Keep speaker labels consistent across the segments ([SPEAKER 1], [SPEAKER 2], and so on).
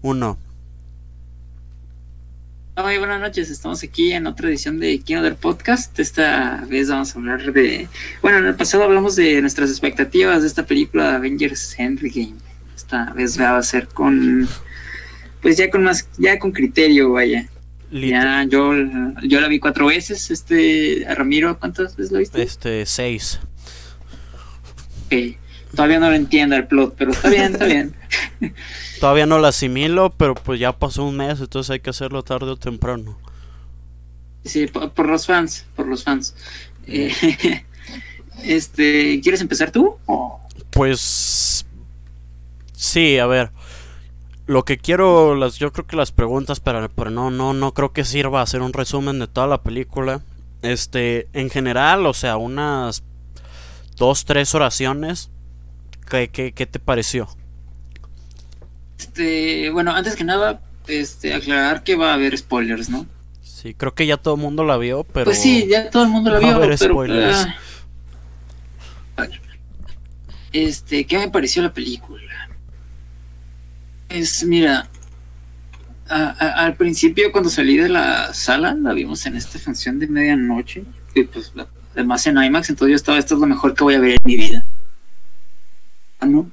[SPEAKER 1] Uno.
[SPEAKER 2] Hola, buenas noches. Estamos aquí en otra edición de Kino del Podcast. Esta vez vamos a hablar de. Bueno, en el pasado hablamos de nuestras expectativas de esta película de Avengers Endgame. Esta vez va a ser con. Pues ya con más. Ya con criterio, vaya. Ya, yo, yo la vi cuatro veces. Este. A Ramiro, ¿cuántas veces la viste?
[SPEAKER 1] Este, seis.
[SPEAKER 2] Ok. Todavía no lo entiendo el plot, pero está bien, está bien.
[SPEAKER 1] Todavía no la asimilo, pero pues ya pasó un mes, entonces hay que hacerlo tarde o temprano.
[SPEAKER 2] Sí, por, los fans, por los fans. Eh, este, ¿quieres empezar tú?
[SPEAKER 1] Pues sí, a ver. Lo que quiero, las, yo creo que las preguntas, pero, pero no, no, no creo que sirva hacer un resumen de toda la película. Este, en general, o sea, unas dos, tres oraciones ¿Qué, te pareció?
[SPEAKER 2] Este, bueno, antes que nada, este, aclarar que va a haber spoilers, ¿no?
[SPEAKER 1] Sí, creo que ya todo el mundo la vio, pero.
[SPEAKER 2] Pues sí, ya todo el mundo la vio,
[SPEAKER 1] a haber spoilers.
[SPEAKER 2] Ah, este, ¿qué me pareció la película? Es, mira, al principio cuando salí de la sala, la vimos en esta función de medianoche, y pues además en IMAX, entonces yo estaba, esto es lo mejor que voy a ver en mi vida. ¿no?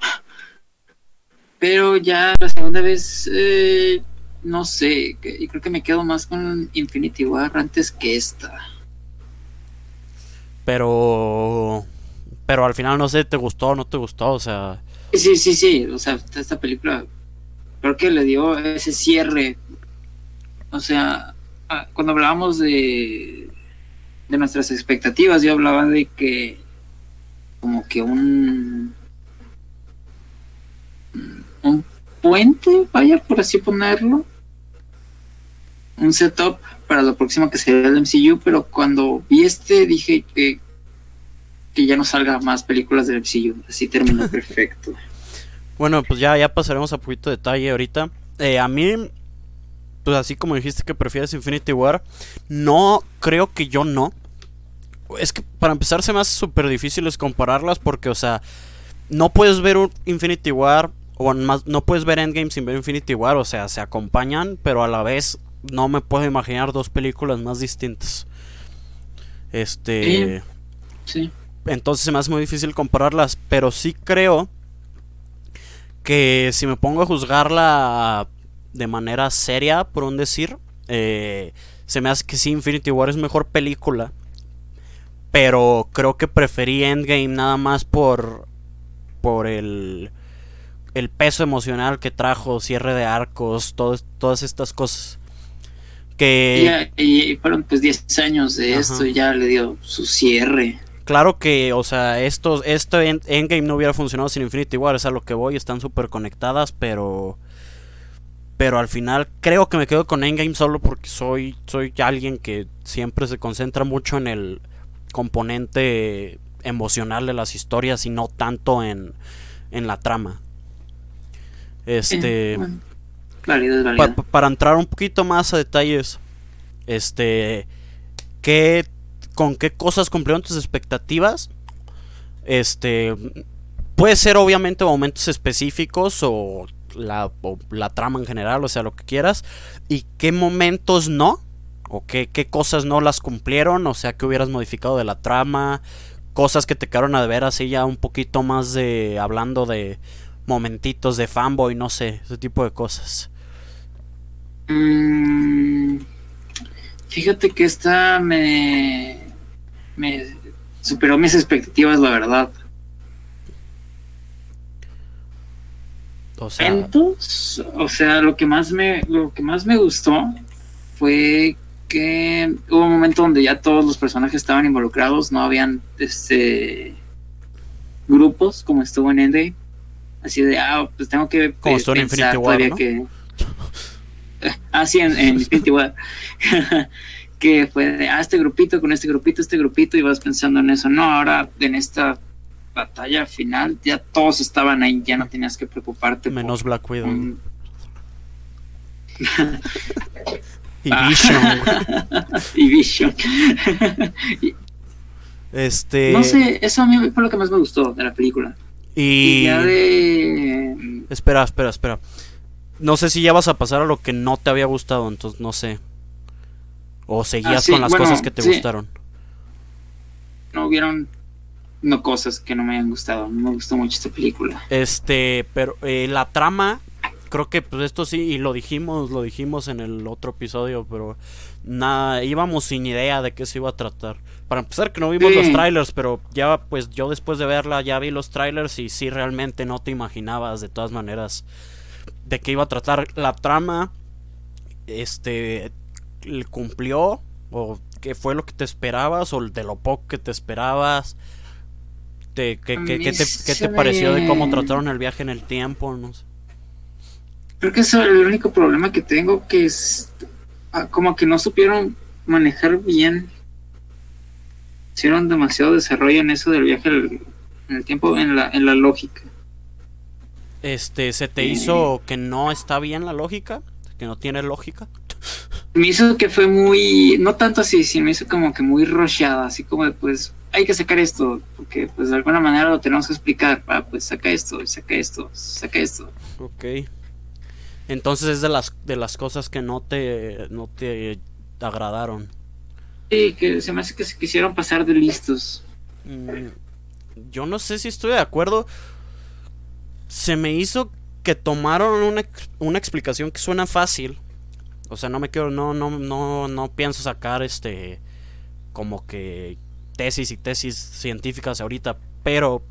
[SPEAKER 2] Pero ya la segunda vez, eh, no sé, y creo que me quedo más con Infinity War antes que esta.
[SPEAKER 1] Pero, pero al final no sé, ¿te gustó o no te gustó? O sea...
[SPEAKER 2] Sí, sí, sí, o sea, esta película creo que le dio ese cierre. O sea, ah, cuando hablábamos de, de nuestras expectativas, yo hablaba de que como que un un puente, vaya, por así ponerlo. Un setup para lo próximo que sería el MCU, pero cuando vi este dije que, que ya no salga más películas del MCU. Así terminó perfecto.
[SPEAKER 1] Bueno, pues ya, ya pasaremos a poquito detalle ahorita. Eh, a mí, pues así como dijiste que prefieres Infinity War, no creo que yo no. Es que para empezar se me hace súper difícil compararlas porque, o sea, no puedes ver un Infinity War o más, no puedes ver Endgame sin ver Infinity War, o sea, se acompañan, pero a la vez no me puedo imaginar dos películas más distintas. Este.
[SPEAKER 2] Sí.
[SPEAKER 1] Entonces se me hace muy difícil compararlas, pero sí creo que si me pongo a juzgarla de manera seria, por un decir, eh, se me hace que sí, Infinity War es mejor película. Pero creo que preferí Endgame nada más por. por el el peso emocional que trajo, cierre de arcos, todas estas cosas.
[SPEAKER 2] Que... Y, fueron pues 10 años de esto y ya le dio su cierre.
[SPEAKER 1] Claro que, o sea, esto, esto Endgame no hubiera funcionado sin Infinity War, es a lo que voy, están súper conectadas, pero... Pero al final creo que me quedo con Endgame solo porque soy, soy alguien que siempre se concentra mucho en el componente emocional de las historias y no tanto en, en la trama. Este. para entrar un poquito más a detalles. Este. ¿qué, ¿Con qué cosas cumplieron tus expectativas? Este. Puede ser obviamente momentos específicos o la, la trama en general, o sea, lo que quieras. ¿Y qué momentos no? ¿O qué, qué cosas no las cumplieron? O sea, que hubieras modificado de la trama. Cosas que te quedaron a ver así ya un poquito más de... Hablando de momentitos de fanboy, no sé, ese tipo de cosas.
[SPEAKER 2] Mm, fíjate que esta me, me superó mis expectativas, la verdad. O sea, o sea, lo que más me, lo que más me gustó fue que hubo un momento donde ya todos los personajes estaban involucrados, no habían este grupos como estuvo en Endgame así de, ah, pues tengo que
[SPEAKER 1] Como en Infinity War, ¿no? que...
[SPEAKER 2] Ah, sí, en, Infinity War. que fue de, ah, este grupito con este grupito, este grupito, y vas pensando en eso. No, ahora en esta batalla final ya todos estaban ahí, ya no tenías que preocuparte.
[SPEAKER 1] Menos Black Widow. y Vision.
[SPEAKER 2] y Vision.
[SPEAKER 1] este...
[SPEAKER 2] No sé, eso a mí fue lo que más me gustó de la película.
[SPEAKER 1] Y...
[SPEAKER 2] ya de...
[SPEAKER 1] Espera, espera, espera. no sé si ya vas a pasar a lo que no te había gustado, entonces no sé. O seguías
[SPEAKER 2] Ah,
[SPEAKER 1] con las
[SPEAKER 2] bueno,
[SPEAKER 1] cosas que te
[SPEAKER 2] sí.
[SPEAKER 1] gustaron.
[SPEAKER 2] No hubieron no cosas que no me hayan gustado. Me gustó mucho esta película.
[SPEAKER 1] Este, pero eh, la trama, creo que pues esto sí, y lo dijimos, lo dijimos en el otro episodio, pero nada, íbamos sin idea de qué se iba a tratar. Para empezar que no vimos
[SPEAKER 2] Sí.
[SPEAKER 1] los trailers, pero ya pues yo después de verla ya vi los trailers y sí realmente no te imaginabas de todas maneras de qué iba a tratar la trama. Este cumplió o qué fue lo que te esperabas o de lo poco que te esperabas. Te- ¿Qué, te,
[SPEAKER 2] se
[SPEAKER 1] qué te pareció de cómo trataron el viaje en el tiempo? No sé.
[SPEAKER 2] Creo que eso es el único problema que tengo, que es ah, como que no supieron manejar bien. Hicieron demasiado desarrollo en eso del viaje en el tiempo, en la, en la lógica.
[SPEAKER 1] Este, ¿se te
[SPEAKER 2] Eh.
[SPEAKER 1] hizo que no está bien la lógica? ¿Que no tiene lógica?
[SPEAKER 2] Me hizo que fue muy, no tanto así, sino me hizo como que muy rocheada, así como de, pues hay que sacar esto, porque pues de alguna manera lo tenemos que explicar, ah, pues saca esto, saca esto, saca esto.
[SPEAKER 1] Ok. Entonces es de las, de las cosas que no te, no te agradaron.
[SPEAKER 2] Sí, que se me hace que se quisieron pasar de listos.
[SPEAKER 1] Mm, Yo no sé si estoy de acuerdo. Se me hizo que tomaron una, una explicación que suena fácil. O sea, no me quiero, no, no, no, no pienso sacar este como que tesis y tesis científicas ahorita. Pero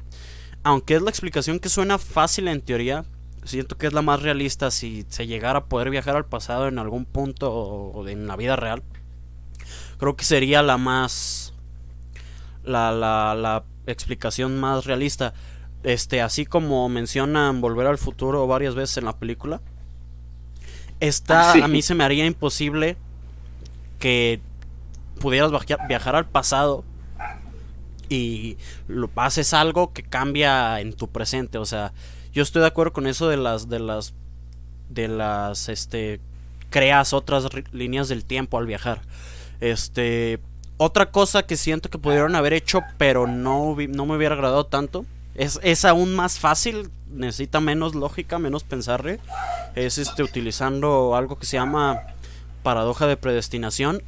[SPEAKER 1] aunque es la explicación que suena fácil en teoría, siento que es la más realista si se llegara a poder viajar al pasado en algún punto o en la vida real. Creo que sería la más la, la, la explicación más realista. Este, así como mencionan Volver al Futuro varias veces en la película. Está,
[SPEAKER 2] sí.
[SPEAKER 1] a mí se me haría imposible que pudieras viaja- viajar al pasado y lo haces algo que cambia en tu presente. O sea, yo estoy de acuerdo con eso de las, de las, de las, este, creas otras líneas del tiempo al viajar. Este, otra cosa que siento que pudieron haber hecho, pero no, no me hubiera agradado tanto, es, es aún más fácil, necesita menos lógica, menos pensarle, es este, utilizando algo que se llama paradoja de predestinación.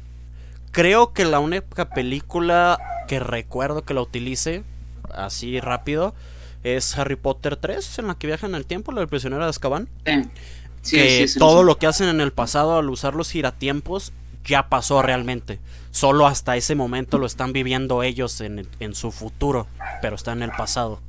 [SPEAKER 1] Creo que la única película que recuerdo que la utilice así rápido es Harry Potter 3, en la que viajan en el tiempo, la del prisionero de Azkaban.
[SPEAKER 2] Sí, sí,
[SPEAKER 1] que
[SPEAKER 2] sí,
[SPEAKER 1] todo lo que hacen en el pasado al usar los giratiempos ya pasó realmente. Solo hasta ese momento lo están viviendo ellos en, en su futuro, pero está en el pasado.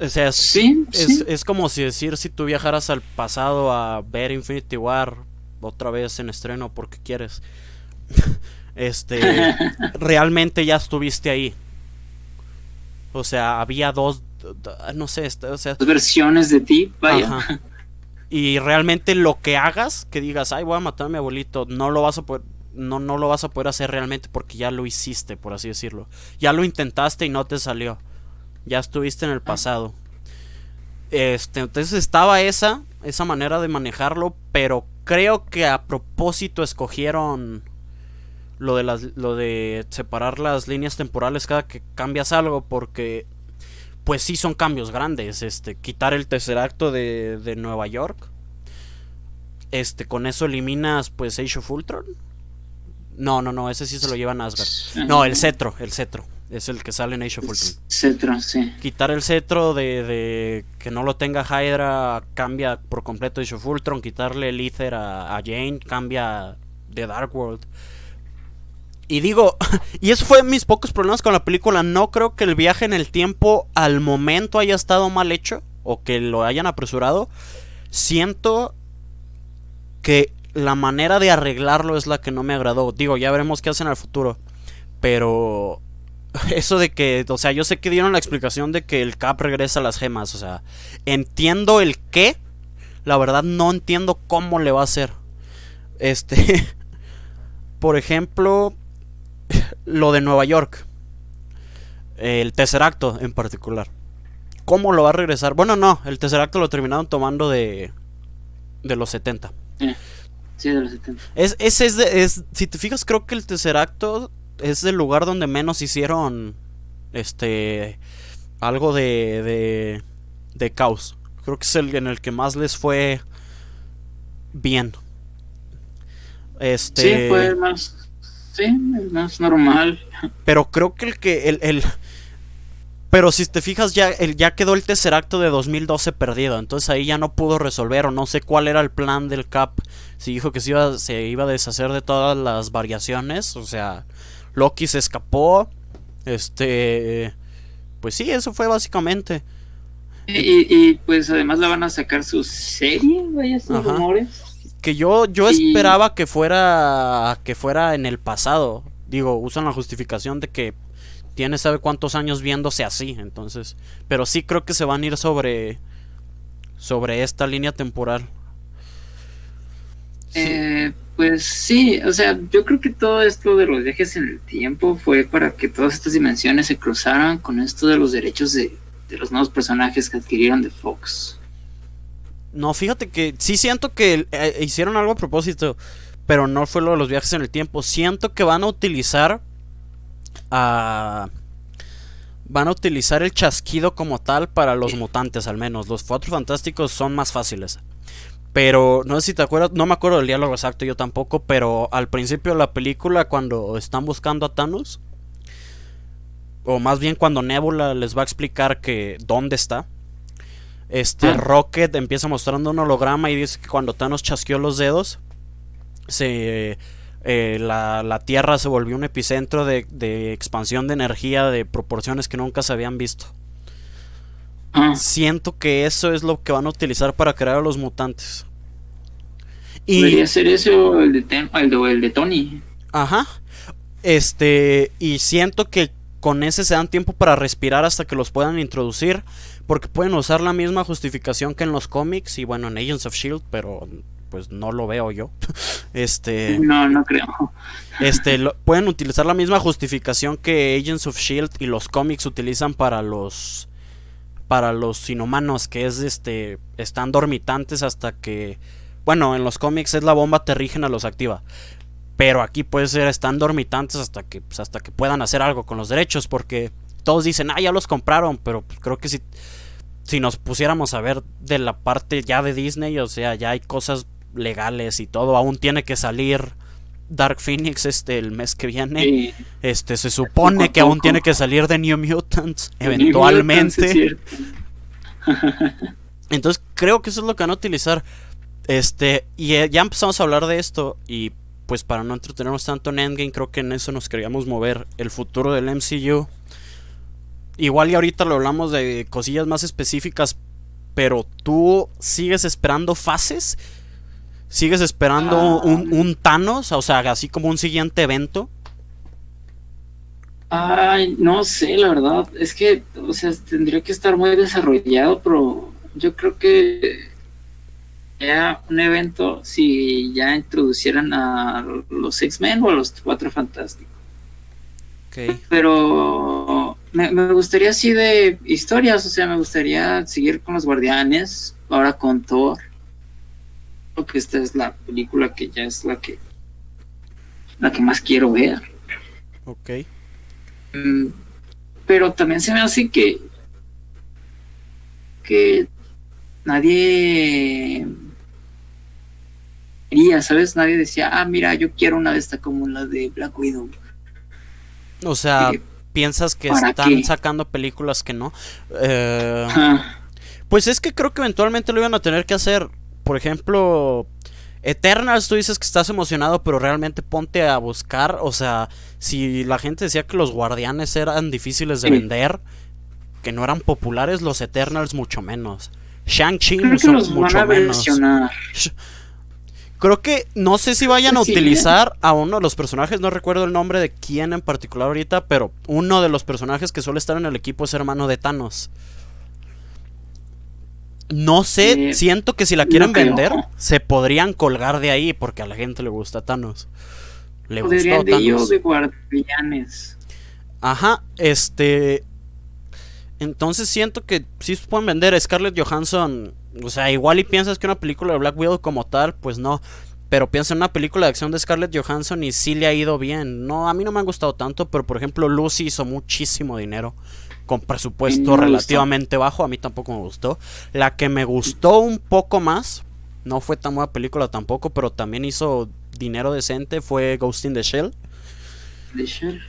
[SPEAKER 1] O sea, es,
[SPEAKER 2] Sí,
[SPEAKER 1] es,
[SPEAKER 2] sí.
[SPEAKER 1] es como si decir si tú viajaras al pasado a ver Infinity War otra vez en estreno porque quieres. Este, realmente ya estuviste ahí. O sea, había dos, no sé, o sea,
[SPEAKER 2] Dos versiones de ti, vaya.
[SPEAKER 1] Ajá. Y realmente lo que hagas, que digas, ay, voy a matar a mi abuelito, no lo vas a poder, no, no lo vas a poder hacer realmente porque ya lo hiciste, por así decirlo. Ya lo intentaste y no te salió. Ya estuviste en el pasado. Este, entonces estaba esa, esa manera de manejarlo, pero creo que a propósito escogieron lo de las, lo de separar las líneas temporales cada que cambias algo, porque pues sí son cambios grandes. Este, quitar el tercer acto de, de Nueva York. Este, con eso eliminas pues Age of Ultron. No, no, no, ese sí se lo llevan a Asgard. No, el cetro, el cetro. Es el que sale en Age of Ultron.
[SPEAKER 2] Etcétera, sí.
[SPEAKER 1] Quitar el cetro de, de que no lo tenga Hydra cambia por completo Age of Ultron. Quitarle el Ether a, a Jane cambia de Dark World. Y digo, y eso fue mis pocos problemas con la película. No creo que el viaje en el tiempo al momento haya estado mal hecho o que lo hayan apresurado. Siento que la manera de arreglarlo es la que no me agradó. Digo, ya veremos qué hacen al futuro. Pero eso de que, o sea, yo sé que dieron la explicación de que el Cap regresa a las gemas. O sea, entiendo el qué. La verdad no entiendo cómo le va a hacer. Este, por ejemplo, lo de Nueva York. El tercer acto en particular. ¿Cómo lo va a regresar? Bueno, no, el tercer acto lo terminaron tomando de, de los 70.
[SPEAKER 2] Eh, Sí, de los 70.
[SPEAKER 1] Es, ese es, de- es, si te fijas, creo que el tercer acto es el lugar donde menos hicieron, este, algo de, de, de caos. Creo que es el en el que más les fue bien. Este...
[SPEAKER 2] Sí, fue más. Sí, más normal.
[SPEAKER 1] Pero creo que el que. El, el, pero si te fijas, ya, el, ya quedó el tercer acto de 2012 perdido. Entonces ahí ya no pudo resolver. O no sé cuál era el plan del Cap. Si dijo que se iba, se iba a deshacer de todas las variaciones. O sea, Loki se escapó. Este. Pues sí, eso fue básicamente.
[SPEAKER 2] Y, pues además la van a sacar su serie, vaya, sus rumores.
[SPEAKER 1] Que yo, yo esperaba que fuera. que fuera en el pasado. Digo, usan la justificación de que tiene sabe cuántos años viéndose así, entonces, pero sí creo que se van a ir sobre sobre esta línea temporal.
[SPEAKER 2] Eh, pues sí, o sea, yo creo que todo esto de los viajes en el tiempo fue para que todas estas dimensiones se cruzaran con esto de los derechos de, los nuevos personajes que adquirieron de Fox.
[SPEAKER 1] No, fíjate que sí siento que eh, hicieron algo a propósito, pero no fue lo de los viajes en el tiempo. Siento que van a utilizar van a utilizar el chasquido como tal para los mutantes al menos. Los cuatro fantásticos son más fáciles. Pero no sé si te acuerdas, no me acuerdo del diálogo exacto yo tampoco, pero al principio de la película cuando están buscando a Thanos, o más bien cuando Nebula les va a explicar que dónde está, este ah. Rocket empieza mostrando un holograma y dice que cuando Thanos chasqueó los dedos, se eh, la, Tierra se volvió un epicentro de, expansión de energía de proporciones que nunca se habían visto. Ah. Siento que eso es lo que van a utilizar para crear a los mutantes.
[SPEAKER 2] Y, Debería ser eso el de, el de Tony.
[SPEAKER 1] Ajá. Este, y siento que con ese se dan tiempo para respirar hasta que los puedan introducir. Porque pueden usar la misma justificación que en los cómics y bueno, en Agents of Shield, pero pues no lo veo yo. Este.
[SPEAKER 2] No, no creo.
[SPEAKER 1] Este, pueden utilizar la misma justificación que Agents of Shield y los cómics utilizan para los para los inhumanos, que es este están dormitantes hasta que bueno, en los cómics es la bomba terrígena los activa. Pero aquí puede ser están dormitantes hasta que pues, hasta que puedan hacer algo con los derechos porque todos dicen, "Ah, ya los compraron", pero pues, creo que si si nos pusiéramos a ver de la parte ya de Disney, o sea, ya hay cosas legales y todo. Aún tiene que salir Dark Phoenix este el mes que viene. Este se supone que aún tiene que salir de New Mutants eventualmente. Entonces creo que eso es lo que van a utilizar. Este, y eh, ya empezamos a hablar de esto y pues para no entretenernos tanto en Endgame, creo que en eso nos queríamos mover el futuro del MCU. Igual y ahorita lo hablamos de cosillas más específicas, pero tú sigues esperando fases ¿Sigues esperando ah. un, un, Thanos? O sea, así como un siguiente evento.
[SPEAKER 2] Ay, no sé, la verdad. Es que, o sea, tendría que estar muy desarrollado, pero yo creo que ya un evento si ya introducieran a los X-Men o a los Cuatro Fantásticos. Okay. Pero me, me, gustaría así de historias, o sea, me gustaría seguir con los Guardianes, ahora con Thor que esta es la película que ya es la que la que más quiero ver.
[SPEAKER 1] Ok.
[SPEAKER 2] Mm, pero también se me hace que que nadie quería, ¿sabes? Nadie decía, ah, mira, yo quiero una de estas como la de Black Widow.
[SPEAKER 1] O sea, eh, piensas que están sacando películas que no. Eh, pues es que creo que eventualmente lo iban a tener que hacer por ejemplo, Eternals, tú dices que estás emocionado, pero realmente ponte a buscar, o sea, si la gente decía que los guardianes eran difíciles de vender, que no eran populares, los Eternals mucho menos. Shang-Chi mucho menos. Creo que no sé si vayan a utilizar a uno de los personajes, no recuerdo el nombre de quién en particular ahorita, pero uno de los personajes que suele estar en el equipo es hermano de Thanos. No sé, siento que si la quieren vender, se podrían colgar de ahí porque a la gente le gusta Thanos.
[SPEAKER 2] Le gusta Thanos. de guardianes.
[SPEAKER 1] Ajá, este. Entonces siento que sí se pueden vender. Scarlett Johansson, o sea, igual y piensas que una película de Black Widow como tal, pues no. Pero piensa en una película de acción de Scarlett Johansson y sí le ha ido bien. No, a mí no me ha gustado tanto, pero por ejemplo Lucy hizo muchísimo dinero con presupuesto relativamente bajo, a mí tampoco me gustó. La que me gustó un poco más, no fue tan buena película tampoco, pero también hizo dinero decente, fue Ghost in the Shell.
[SPEAKER 2] The Shell.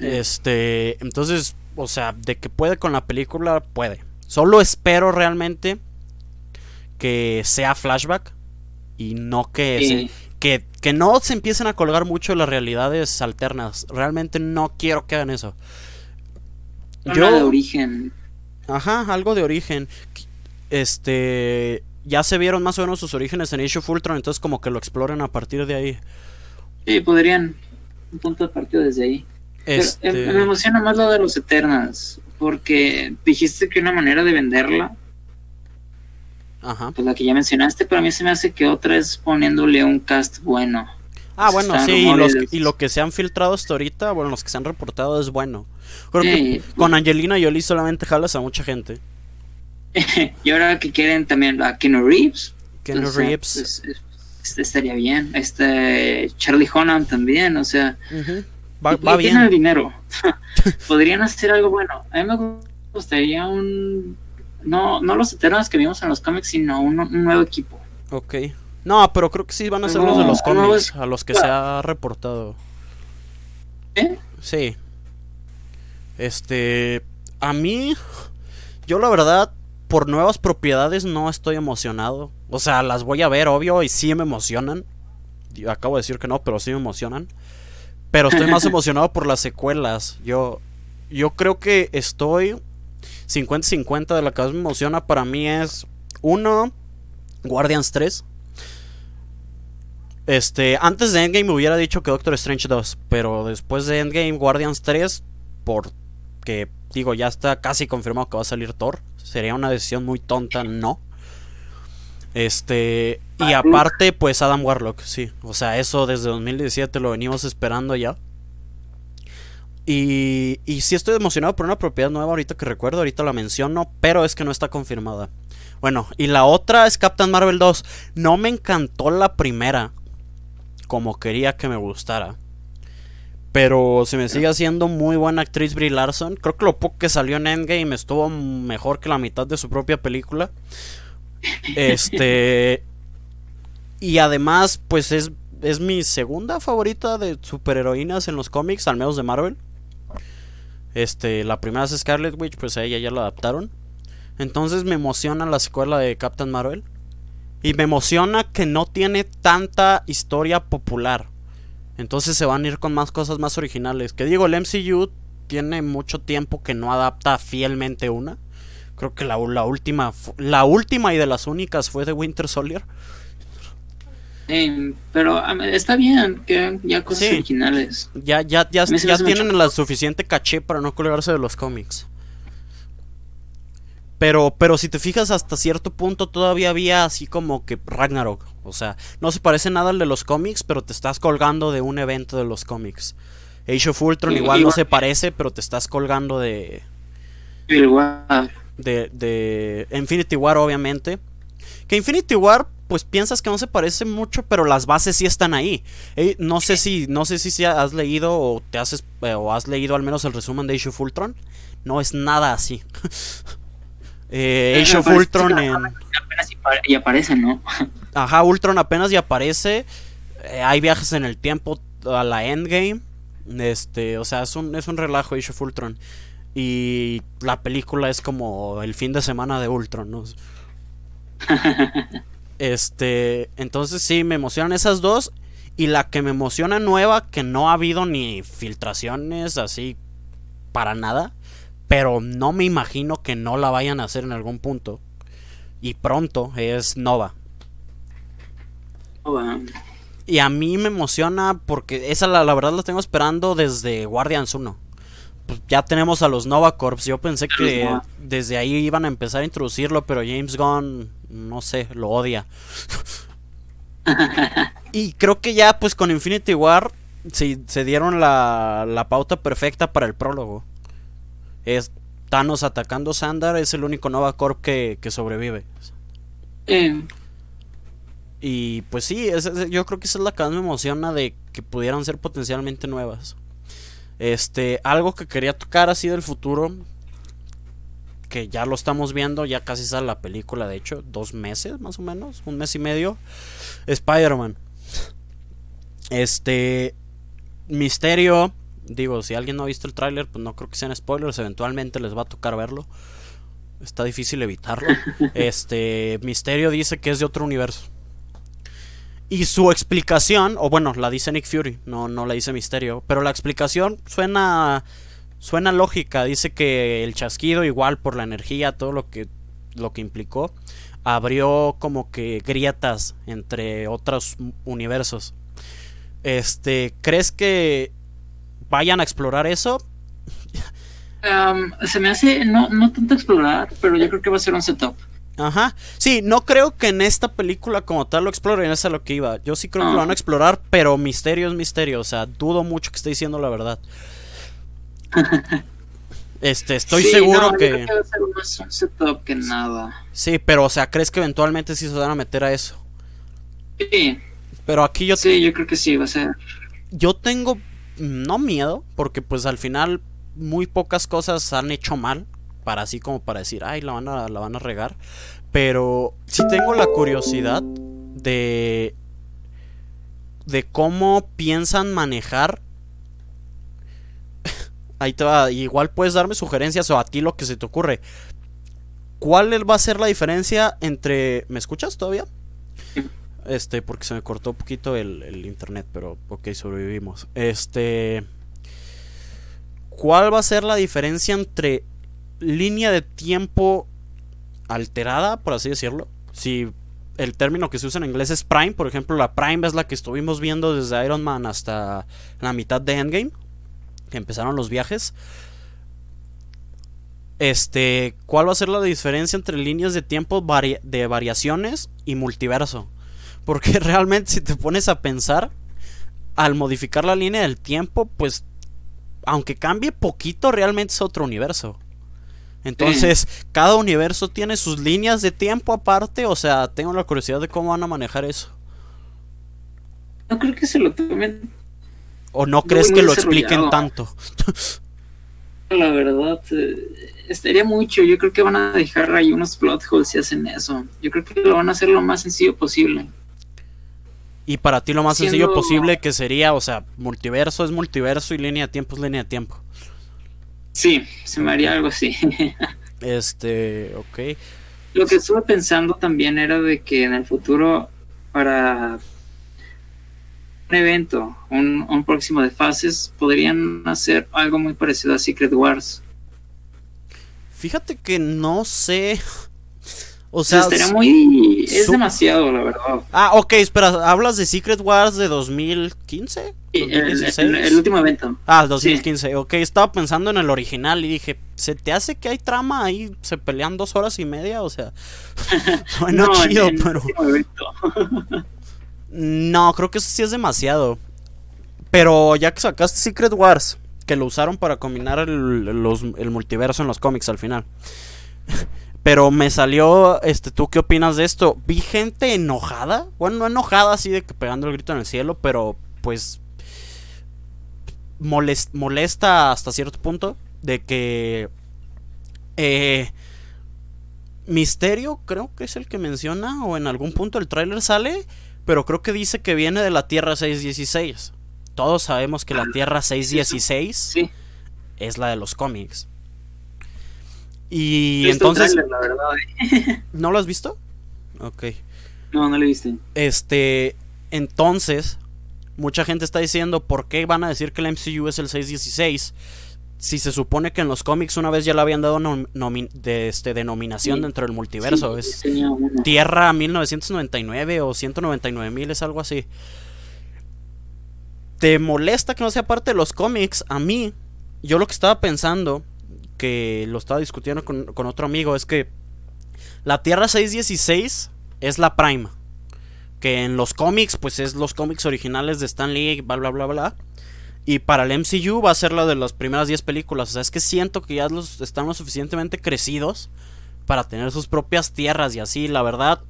[SPEAKER 1] Este, entonces, o sea, de que puede con la película, puede. Solo espero realmente que sea flashback y no que, que, que no se empiecen a colgar mucho las realidades alternas. Realmente no quiero que hagan eso.
[SPEAKER 2] Yo, de origen.
[SPEAKER 1] Ajá, algo de origen. Este. Ya se vieron más o menos sus orígenes en Age of Ultron, entonces como que lo exploren a partir de ahí.
[SPEAKER 2] Sí, podrían. Un punto de partido desde ahí. Este... me emociona más lo de los Eternas, porque dijiste que una manera de venderla, Ajá. pues la que ya mencionaste, pero a mí se me hace que otra es poniéndole un cast bueno.
[SPEAKER 1] Ah, bueno, sí, y, lo que se han filtrado hasta ahorita, bueno, los que se han reportado es bueno. Creo que con Angelina Jolie solamente jalas a mucha gente.
[SPEAKER 2] y ahora que quieren también a Keanu Reeves.
[SPEAKER 1] Keanu Reeves.
[SPEAKER 2] Pues, estaría bien. Este Charlie Honan también, o sea.
[SPEAKER 1] Va, va bien.
[SPEAKER 2] el dinero. Podrían hacer algo bueno. A mí me gustaría un. No, no los eternos que vimos en los cómics, sino un, nuevo equipo.
[SPEAKER 1] Ok. No, pero creo que sí van a ser los de los cómics, a los que se ha reportado.
[SPEAKER 2] ¿Eh?
[SPEAKER 1] Sí. Este. A mí. Yo la verdad, por nuevas propiedades no estoy emocionado. O sea, las voy a ver, obvio, y sí me emocionan. acabo de decir que no, pero sí me emocionan. Pero estoy más emocionado por las secuelas. Yo, yo creo que estoy 50-50 de la que más me emociona. Para mí es uno, Guardians 3. Este, antes de Endgame me hubiera dicho que Doctor Strange 2, pero después de Endgame Guardians 3, porque digo, ya está casi confirmado que va a salir Thor. Sería una decisión muy tonta, no. Este, y aparte, pues Adam Warlock, sí. O sea, eso desde 2017 lo venimos esperando ya. Y, y sí estoy emocionado por una propiedad nueva ahorita que recuerdo, ahorita la menciono, pero es que no está confirmada. Bueno, y la otra es Captain Marvel 2. No me encantó la primera como quería que me gustara. Pero se me sigue haciendo muy buena actriz Brie Larson. Creo que lo poco que salió en Endgame estuvo mejor que la mitad de su propia película. Este. Y además, pues es, es mi segunda favorita de superheroínas en los cómics, al menos de Marvel. Este, la primera es Scarlet Witch, pues a ella ya la adaptaron. Entonces me emociona la secuela de Captain Marvel. Y me emociona que no tiene tanta historia popular. Entonces se van a ir con más cosas más originales. Que digo, el MCU tiene mucho tiempo que no adapta fielmente una. Creo que la, la última la última y de las únicas fue de Winter Soldier.
[SPEAKER 2] Pero está bien que ya cosas originales.
[SPEAKER 1] Ya, ya, ya, ya tienen la suficiente caché para no colgarse de los cómics. Pero, pero si te fijas hasta cierto punto todavía había así como que Ragnarok. O sea, no se parece nada al de los cómics, pero te estás colgando de un evento de los cómics. Age of Ultron igual no se parece, pero te estás colgando de de, de Infinity War, obviamente. Que Infinity War, pues piensas que no se parece mucho, pero las bases sí están ahí. no sé si, no sé si has leído o te haces eh, o has leído al menos el resumen de Age of Ultron. No es nada así. eh, Age of Ultron en...
[SPEAKER 2] apenas y aparece, ¿no?
[SPEAKER 1] Ajá, Ultron apenas y aparece. Eh, hay viajes en el tiempo a la Endgame. Este, o sea, es un, es un relajo Age of Ultron. Y la película es como el fin de semana de Ultron, ¿no? este, entonces sí, me emocionan esas dos. Y la que me emociona nueva, que no ha habido ni filtraciones así para nada. Pero no me imagino que no la vayan a hacer en algún punto. Y pronto es Nova.
[SPEAKER 2] Nova.
[SPEAKER 1] Y a mí me emociona porque esa la, la verdad la tengo esperando desde Guardians 1 pues, ya tenemos a los Nova Corps. Yo pensé que desde ahí iban a empezar a introducirlo, pero James Gunn, no sé, lo odia. y creo que ya, pues con Infinity War, se, se dieron la, la pauta perfecta para el prólogo. Es Thanos atacando Sandar, es el único Nova Corp que, que sobrevive. Y pues sí, yo creo que esa es la que más me emociona de que pudieran ser potencialmente nuevas. Este, algo que quería tocar así del futuro, que ya lo estamos viendo, ya casi sale la película, de hecho, dos meses más o menos, un mes y medio. Spider-Man. Este. Misterio. Digo, si alguien no ha visto el tráiler, pues no creo que sean spoilers. Eventualmente les va a tocar verlo. Está difícil evitarlo. Este. Misterio dice que es de otro universo. Y su explicación, o bueno, la dice Nick Fury, no, no la dice Misterio. Pero la explicación suena. Suena lógica. Dice que el chasquido, igual por la energía, todo lo que. lo que implicó. Abrió como que grietas entre otros universos. Este, ¿crees que vayan a explorar eso?
[SPEAKER 2] se me hace, no, no tanto explorar, pero yo creo que va a ser un setup.
[SPEAKER 1] Ajá. Sí, no creo que en esta película como tal lo exploren, esa es lo que iba. Yo sí creo que lo van a explorar, pero misterio es misterio. O sea, dudo mucho que esté diciendo la verdad. Este, estoy seguro que...
[SPEAKER 2] Creo que va a ser más un setup que nada.
[SPEAKER 1] Sí, pero o sea, ¿crees que eventualmente sí se van a meter a eso?
[SPEAKER 2] Sí.
[SPEAKER 1] Pero aquí yo...
[SPEAKER 2] Sí, yo creo que sí, va a ser.
[SPEAKER 1] Yo tengo, no miedo, porque pues al final muy pocas cosas han hecho mal, para así como para decir, ay, la van a, la van a regar. Pero sí tengo la curiosidad de... de cómo piensan manejar Ahí te va. Igual puedes darme sugerencias o a ti lo que se te ocurre. ¿Cuál va a ser la diferencia entre. ¿Me escuchas todavía? Este, porque se me cortó un poquito el, internet, pero ok, sobrevivimos. Este. ¿Cuál va a ser la diferencia entre línea de tiempo alterada, por así decirlo? Si el término que se usa en inglés es Prime, por ejemplo, la Prime es la que estuvimos viendo desde Iron Man hasta la mitad de Endgame, que empezaron los viajes. Este, ¿cuál va a ser la diferencia entre líneas de tiempo de variaciones y multiverso? Porque realmente si te pones a pensar, al modificar la línea del tiempo, pues aunque cambie poquito, realmente es otro universo. Entonces, cada universo tiene sus líneas de tiempo aparte, o sea, tengo la curiosidad de cómo van a manejar eso.
[SPEAKER 2] No creo que se lo tomen.
[SPEAKER 1] ¿O no crees que lo expliquen tanto?
[SPEAKER 2] La verdad, eh, estaría mucho. Yo creo que van a dejar ahí unos plot holes si hacen eso. Yo creo que lo van a hacer lo más sencillo posible.
[SPEAKER 1] Y para ti lo más sencillo posible que sería, o sea, multiverso es multiverso y línea de tiempo es línea de tiempo.
[SPEAKER 2] Sí, se me haría algo así.
[SPEAKER 1] este, ok.
[SPEAKER 2] Lo que estuve pensando también era de que en el futuro, para un evento, un, un próximo de fases, podrían hacer algo muy parecido a Secret Wars.
[SPEAKER 1] Fíjate que no sé. O sea,
[SPEAKER 2] estaría muy. Es demasiado, la verdad.
[SPEAKER 1] Ah, ok, espera, ¿hablas de Secret Wars de 2015?
[SPEAKER 2] el, último evento.
[SPEAKER 1] Ah, 2015, ok. Estaba pensando en el original y dije, ¿se te hace que hay trama ahí? ¿Se pelean dos horas y media? O sea, bueno, no, chido, pero. no, creo que eso sí es demasiado. Pero ya que sacaste Secret Wars, que lo usaron para combinar el, el multiverso en los cómics al final. Pero me salió, este, ¿tú qué opinas de esto? Vi gente enojada, bueno, no enojada así de que pegando el grito en el cielo, pero pues molesta hasta cierto punto de que eh, Misterio creo que es el que menciona o en algún punto el tráiler sale, pero creo que dice que viene de la Tierra 616. Todos sabemos que la ah, Tierra 616 es la de los cómics. Y entonces. ¿No lo has visto? Ok.
[SPEAKER 2] No, no lo he visto.
[SPEAKER 1] Este. Entonces, mucha gente está diciendo: ¿por qué van a decir que el MCU es el 616? Si se supone que en los cómics una vez ya le habían dado de este, denominación dentro del multiverso. es Tierra 1999 o 199 mil, es algo así. ¿Te molesta que no sea parte de los cómics? A mí, yo lo que estaba pensando que lo estaba discutiendo con, otro amigo es que la Tierra 616 es la Prime. Que en los cómics, pues es los cómics originales de Stan Lee, bla, bla, bla, bla. Y para el MCU va a ser la de las primeras 10 películas. O sea, es que siento que ya los, están lo suficientemente crecidos para tener sus propias tierras y así. La verdad,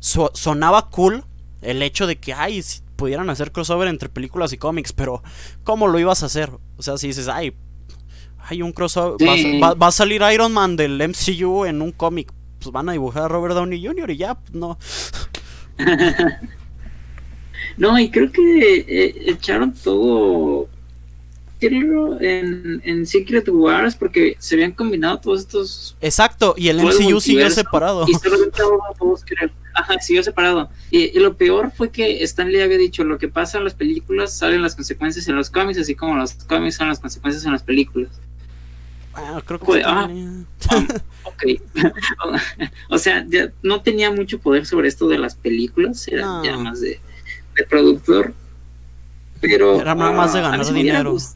[SPEAKER 1] sonaba cool el hecho de que, ay, pudieran hacer crossover entre películas y cómics, pero ¿cómo lo ibas a hacer? O sea, si dices, ay, hay un crossover, va, a salir Iron Man del MCU en un cómic, pues van a dibujar a Robert Downey Jr. y ya, pues no.
[SPEAKER 2] no, y creo que eh, echaron todo en, en Secret Wars porque se habían combinado todos estos.
[SPEAKER 1] Exacto, y el MCU siguió separado.
[SPEAKER 2] Y todos Ajá, siguió separado. Y, lo peor fue que Stanley había dicho: lo que pasa en las películas salen las consecuencias en los cómics, así como los cómics son las consecuencias en las películas.
[SPEAKER 1] Ah, creo que ah,
[SPEAKER 2] ah, ok. o sea, ya no tenía mucho poder sobre esto de las películas, era ya más de, de productor. Pero.
[SPEAKER 1] Era más de ganar dinero.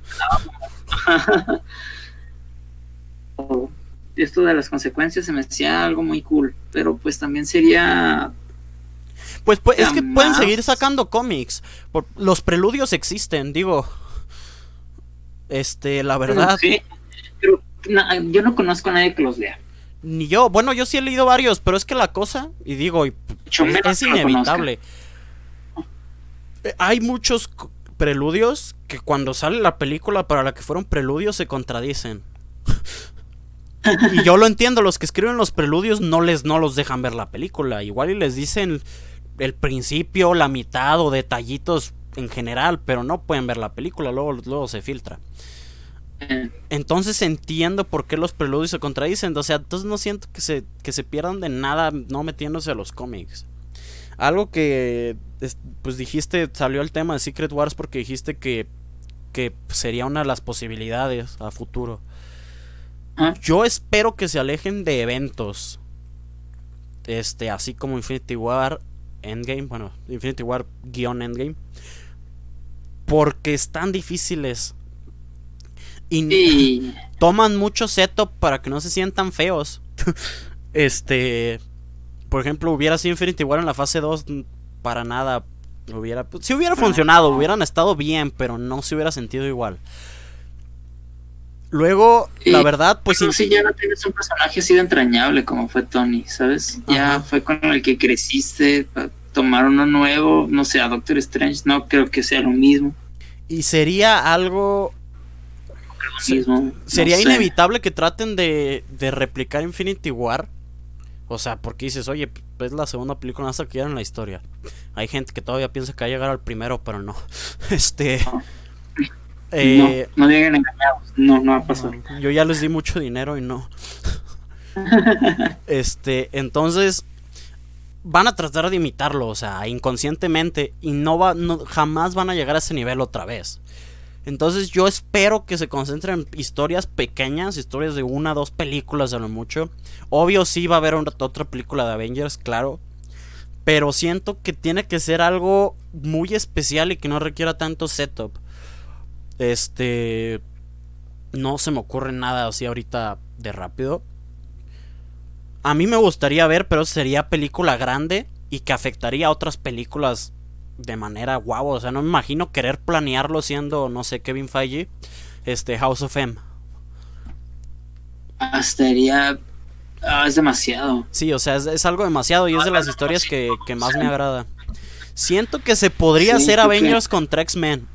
[SPEAKER 2] Esto de las consecuencias se me hacía algo muy cool. Pero pues también sería.
[SPEAKER 1] Pues, pues es que pueden seguir sacando cómics. los preludios existen, digo. Este, la verdad.
[SPEAKER 2] Sí, pero yo no conozco a nadie que los lea.
[SPEAKER 1] Ni yo, bueno, yo sí he leído varios, pero es que la cosa, y digo, es, es inevitable. Hay muchos preludios que cuando sale la película para la que fueron preludios se contradicen. y yo lo entiendo, los que escriben los preludios no les no los dejan ver la película, igual y les dicen el principio, la mitad o detallitos en general, pero no pueden ver la película, luego luego se filtra. Entonces entiendo por qué los preludios se contradicen, o sea, entonces no siento que se que se pierdan de nada no metiéndose a los cómics. Algo que pues dijiste, salió el tema de Secret Wars porque dijiste que, que sería una de las posibilidades a futuro. Ah. Yo espero que se alejen de eventos. Este, así como Infinity War Endgame, bueno, Infinity War guion Endgame. Porque están difíciles. Y toman mucho setup para que no se sientan feos. este, por ejemplo, hubiera sido Infinity War en la fase 2, para nada hubiera. Si hubiera funcionado, hubieran estado bien, pero no se hubiera sentido igual. Luego, la verdad, pues.
[SPEAKER 2] sí, ya no tienes un personaje así de entrañable como fue Tony, ¿sabes? Ya fue con el que creciste, tomar uno nuevo, no sé, a Doctor Strange, no creo que sea lo mismo.
[SPEAKER 1] Y sería algo. Sería inevitable que traten de, de replicar Infinity War o sea, porque dices, oye, es la segunda película hasta que en la historia. Hay gente que todavía piensa que va a llegar al primero, pero no. Este.
[SPEAKER 2] Eh, no, no lleguen engañados. No, no va a pasar.
[SPEAKER 1] yo ya les di mucho dinero y no. este, entonces. Van a tratar de imitarlo, o sea, inconscientemente. Y no va. No, jamás van a llegar a ese nivel otra vez. Entonces yo espero que se concentren en historias pequeñas, historias de una, dos películas a lo mucho. Obvio sí va a haber otra película de Avengers, claro. Pero siento que tiene que ser algo muy especial y que no requiera tanto setup. Este... No se me ocurre nada así ahorita de rápido. A mí me gustaría ver, pero sería película grande y que afectaría a otras películas de manera guau. O sea, no me imagino querer planearlo siendo, no sé, Kevin Feige, este House of M.
[SPEAKER 2] Ah, estaría. Ah, es demasiado.
[SPEAKER 1] Sí, o sea, es, algo demasiado y es de las historias que, más me agrada. Siento que se podría hacer Avengers contra X-Men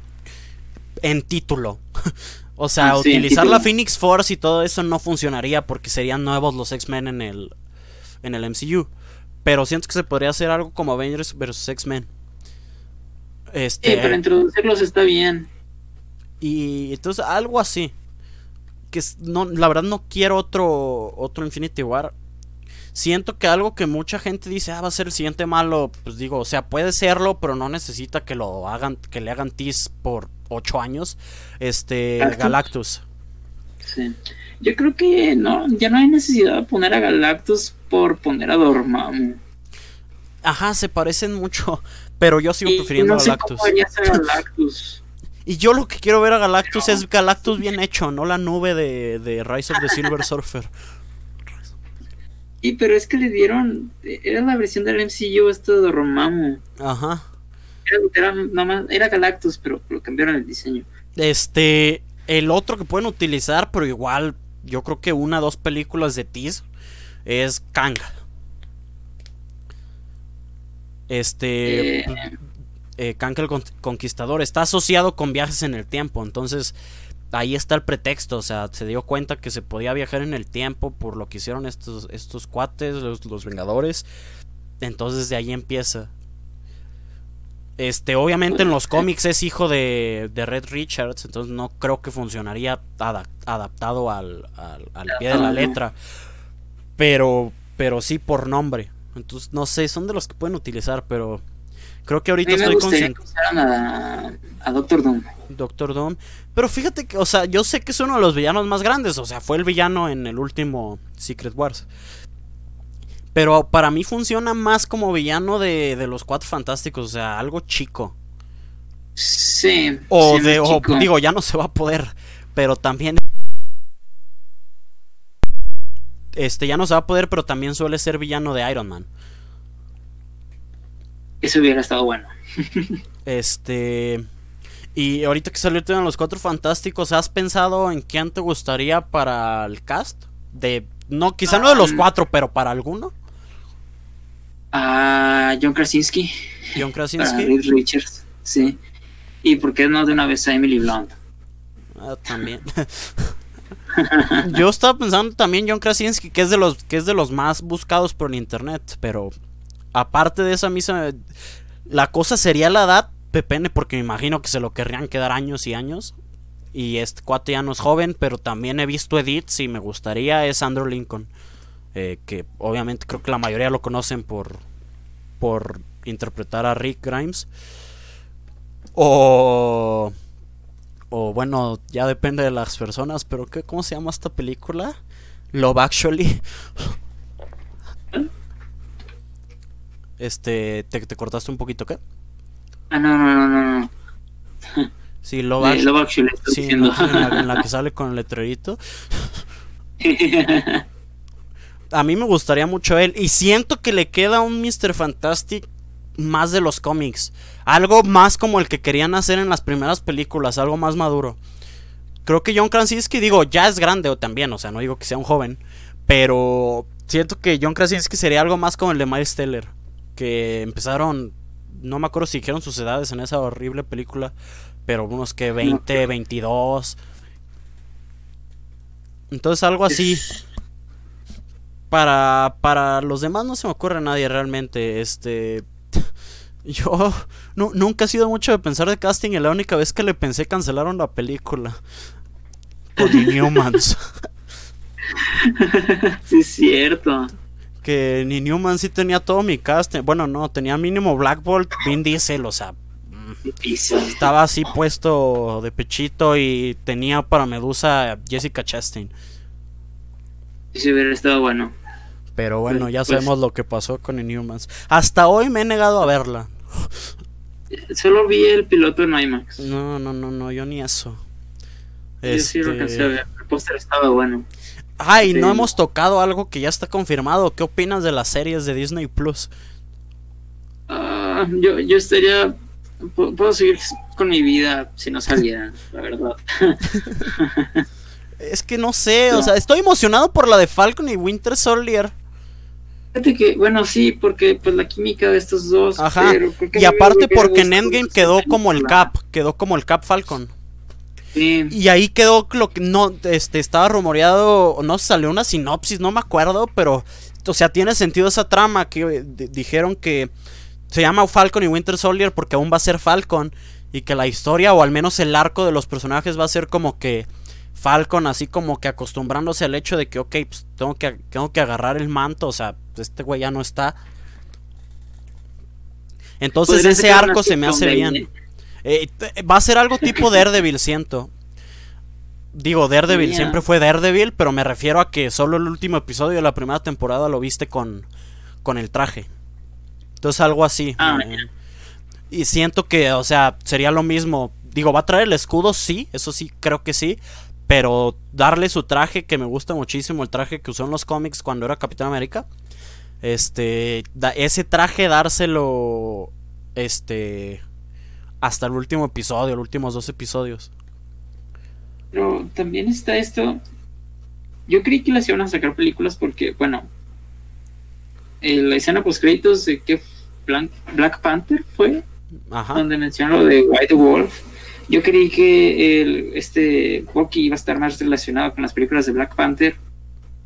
[SPEAKER 1] en título. o sea, ah, utilizar la Phoenix Force y todo eso no funcionaría porque serían nuevos los X-Men en el, en el MCU. Pero siento que se podría hacer algo como Avengers vs X-Men. Este,
[SPEAKER 2] sí, pero introducirlos está bien.
[SPEAKER 1] Y entonces algo así. Que no, la verdad no quiero otro otro Infinity War. Siento que algo que mucha gente dice, ah, va a ser el siguiente malo, pues digo, o sea, puede serlo, pero no necesita que lo hagan, que le hagan tease por ocho años. Este, Galactus.
[SPEAKER 2] Sí. Yo creo que no, ya no hay necesidad de poner a Galactus por poner a Dormammu.
[SPEAKER 1] Ajá, se parecen mucho. Pero yo sigo prefiriendo a Galactus. Y yo lo que quiero ver a Galactus es Galactus bien hecho, no la nube de, de Rise of the Silver Surfer.
[SPEAKER 2] Y pero es que le dieron. Era la versión del MCU esto de Romamu.
[SPEAKER 1] Ajá.
[SPEAKER 2] Era, era, era Galactus, pero lo cambiaron el diseño.
[SPEAKER 1] Este. El otro que pueden utilizar, pero igual. Yo creo que una o dos películas de Tease. Es Kang. Este. Eh. eh el Conquistador está asociado con viajes en el tiempo. Entonces, ahí está el pretexto, o sea, se dio cuenta que se podía viajar en el tiempo por lo que hicieron estos, estos cuates, los, los Vengadores. Entonces de ahí empieza. Este, obviamente en los cómics es hijo de, de Red Richards, entonces no creo que funcionaría adaptado al, al, pie de la letra. Pero, pero sí por nombre. Entonces, no sé, son de los que pueden utilizar, pero creo que ahorita estoy
[SPEAKER 2] consciente. A, a Doctor Doom.
[SPEAKER 1] Doctor Doom. Pero fíjate que, o sea, yo sé que es uno de los villanos más grandes. O sea, fue el villano en el último Secret Wars. Pero para mí funciona más como villano de, los cuatro fantásticos, o sea, algo chico.
[SPEAKER 2] Sí.
[SPEAKER 1] O de, digo, ya no se va a poder, pero también... Este, ya no se va a poder, pero también suele ser villano de Iron Man.
[SPEAKER 2] Eso hubiera estado bueno.
[SPEAKER 1] este... Y ahorita que salió en los cuatro fantásticos, ¿has pensado en quién te gustaría para el cast? De no, quizá no de los cuatro, pero para alguno.
[SPEAKER 2] A John Krasinski.
[SPEAKER 1] John Krasinski.
[SPEAKER 2] Para Richards, sí. ¿Y por qué no de una vez a Emily Blunt?
[SPEAKER 1] Ah, también. Yo estaba pensando también John Krasinski, que es de los que es de los más buscados por el internet, pero aparte de esa misma la cosa sería la edad, Pepene, porque me imagino que se lo querrían quedar años y años. Y este cuate ya no es joven, pero también he visto edits y me gustaría es Andrew Lincoln. Eh, que obviamente creo que la mayoría lo conocen por, por interpretar a Rick Grimes. O, o bueno, ya depende de las personas, pero ¿qué, ¿cómo se llama esta película? Love Actually. Este, ¿te, te cortaste un poquito qué?
[SPEAKER 2] Ah, no, no, no, no.
[SPEAKER 1] Sí, Love, Actually. en, la, que sale con el letrerito. A mí me gustaría mucho él. Y siento que le queda un Mr. Fantastic más de los cómics. Algo más como el que querían hacer en las primeras películas. Algo más maduro. Creo que John Krasinski, digo, ya es grande o también. O sea, no digo que sea un joven. Pero siento que John Krasinski sería algo más como el de Miles Teller. Que empezaron. No me acuerdo si dijeron sus edades en esa horrible película pero unos que 20, 22. Entonces algo así. Para, para los demás no se me ocurre a nadie realmente. Este. Yo no, nunca he sido mucho de pensar de casting y la única vez que le pensé cancelaron la película. Con Newmans.
[SPEAKER 2] sí, es cierto.
[SPEAKER 1] Que ni Newman sí tenía todo mi casting. Bueno, no, tenía mínimo Black Bolt, Vin Diesel, o sea, estaba así puesto de pechito y tenía para Medusa Jessica Chastain.
[SPEAKER 2] Si hubiera estado bueno.
[SPEAKER 1] Pero bueno, ya pues sabemos lo que pasó con Inhumans. Hasta hoy me he negado a verla.
[SPEAKER 2] Solo vi el piloto en IMAX.
[SPEAKER 1] No, no, no, no, yo ni eso.
[SPEAKER 2] Yo sí lo este, El póster estaba bueno.
[SPEAKER 1] Ay, no hemos tocado algo que ya está confirmado. ¿Qué opinas de las series de Disney Plus?
[SPEAKER 2] Ah, yo, yo estaría puedo seguir con mi vida si no saliera, la verdad.
[SPEAKER 1] es que no sé, o sea, estoy emocionado por la de Falcon y Winter Soldier.
[SPEAKER 2] Fíjate que, bueno, sí, porque pues la química de estos dos.
[SPEAKER 1] Ajá. y aparte porque en Endgame quedó como el Cap, quedó como el Cap Falcon. Sí. Y ahí quedó lo que no, este, estaba rumoreado, no salió una sinopsis, no me acuerdo, pero, o sea, tiene sentido esa trama que dijeron que se llama Falcon y Winter Soldier porque aún va a ser Falcon. Y que la historia, o al menos el arco de los personajes, va a ser como que Falcon, así como que acostumbrándose al hecho de que, ok, pues tengo que, tengo que agarrar el manto. O sea, este güey ya no está. Entonces ese arco se me hace bien. Eh, va a ser algo tipo Daredevil, siento. Digo, Daredevil siempre fue Daredevil, pero me refiero a que solo el último episodio de la primera temporada lo viste con, con el traje. Entonces algo así. Ah, y siento que, o sea, sería lo mismo. Digo, ¿va a traer el escudo? Sí, eso sí, creo que sí. Pero darle su traje, que me gusta muchísimo, el traje que usó en los cómics cuando era Capitán América. Este, ese traje dárselo, este, hasta el último episodio, los últimos dos episodios.
[SPEAKER 2] Pero también está esto. Yo creí que las iban a sacar películas porque, bueno, la escena post créditos de que Black, Panther fue, donde mencionó lo de White Wolf. Yo creí que el, este Bucky iba a estar más relacionado con las películas de Black Panther.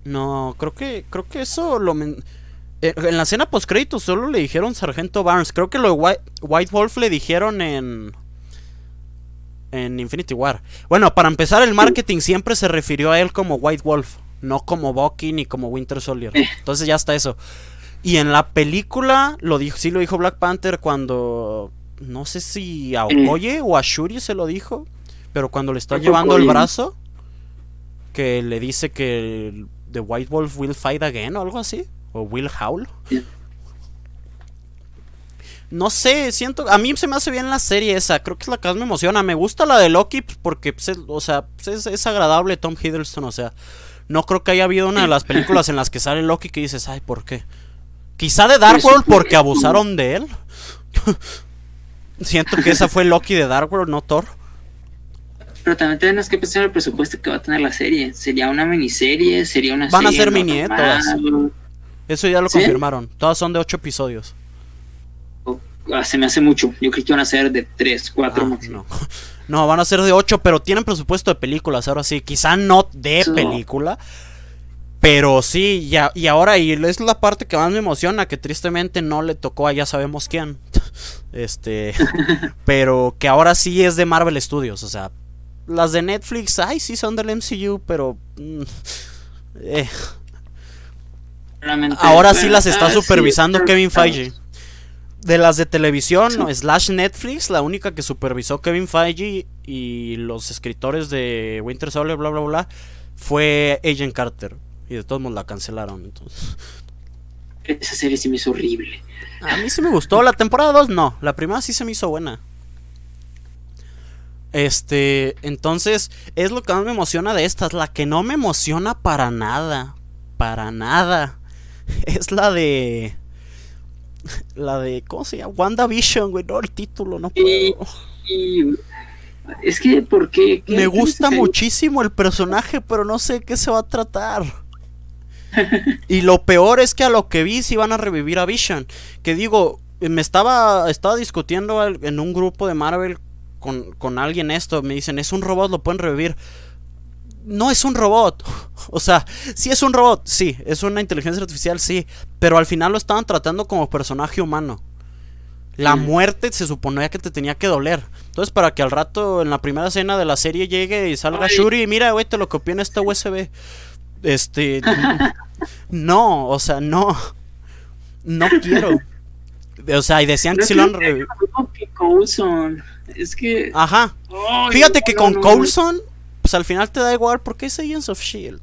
[SPEAKER 1] No, creo que creo que eso lo eh, en la escena post créditos solo le dijeron Sargento Barnes. Creo que lo de White, Wolf le dijeron en en Infinity War. Bueno, para empezar el marketing siempre se refirió a él como White Wolf, no como Bucky ni como Winter Soldier. Eh. Entonces ya está eso. Y en la película lo dijo, sí lo dijo Black Panther cuando no sé si a Okoye o a Shuri se lo dijo, pero cuando le está llevando el brazo, que le dice que The White Wolf will fight again o algo así, o will howl. No sé, siento. A mí se me hace bien la serie esa. Creo que es la que más me emociona. Me gusta la de Loki pues, porque, pues, o sea, pues, es, agradable Tom Hiddleston. O sea, no creo que haya habido una de las películas en las que sale Loki que dices, ay, ¿por qué? Quizá de Dark World porque abusaron de él. Siento que esa fue Loki de Dark World, no Thor.
[SPEAKER 2] Pero también tenemos que pensar en el presupuesto que va a tener la serie. ¿Sería una miniserie? ¿Sería una
[SPEAKER 1] Van a ser mini, Eso ya lo confirmaron. Todas son de ocho episodios.
[SPEAKER 2] Ah, se me hace mucho. Yo creí que iban a ser de tres, cuatro ah,
[SPEAKER 1] no. no, van a ser de ocho, pero tienen presupuesto de películas. Ahora sí, quizá no de película. Pero sí, ya, y ahora, y es la parte que más me emociona, que tristemente no le tocó a ya sabemos quién. Este, pero que ahora sí es de Marvel Studios, o sea, las de Netflix, ay, sí son del MCU, pero... Mm, eh. Ahora sí las está ah, supervisando Kevin Feige. De las de televisión, slash Netflix, la única que supervisó Kevin Feige y los escritores de Winter Soldier, bla, bla, bla, fue Agent Carter. Y de todos modos la cancelaron. Entonces.
[SPEAKER 2] Esa serie sí me hizo horrible.
[SPEAKER 1] A mí sí me gustó. La temporada 2 no. La primera sí se me hizo buena. Este, entonces, es lo que más me emociona de estas. La que no me emociona para nada. Para nada. Es la de. La de. ¿Cómo se llama? WandaVision, güey. No, el título, no puedo.
[SPEAKER 2] es que, ¿por qué?
[SPEAKER 1] Me gusta muchísimo el personaje, pero no sé qué se va a tratar y lo peor es que a lo que vi si van a revivir a Vision. Que digo, me estaba, estaba discutiendo en un grupo de Marvel con, alguien esto. Me dicen, es un robot, lo pueden revivir. No es un robot. O sea, sí es un robot, sí. Es una inteligencia artificial, sí. Pero al final lo estaban tratando como personaje humano. La muerte se suponía que te tenía que doler. Entonces, para que al rato en la primera escena de la serie llegue y salga Shuri y mira, güey, te lo copié en esta USB. Este. no, o sea, no. No quiero. O sea, y decían que si lo han
[SPEAKER 2] Es que.
[SPEAKER 1] Ajá. Fíjate que con Coulson, pues al final te da igual porque es Agents of Shield.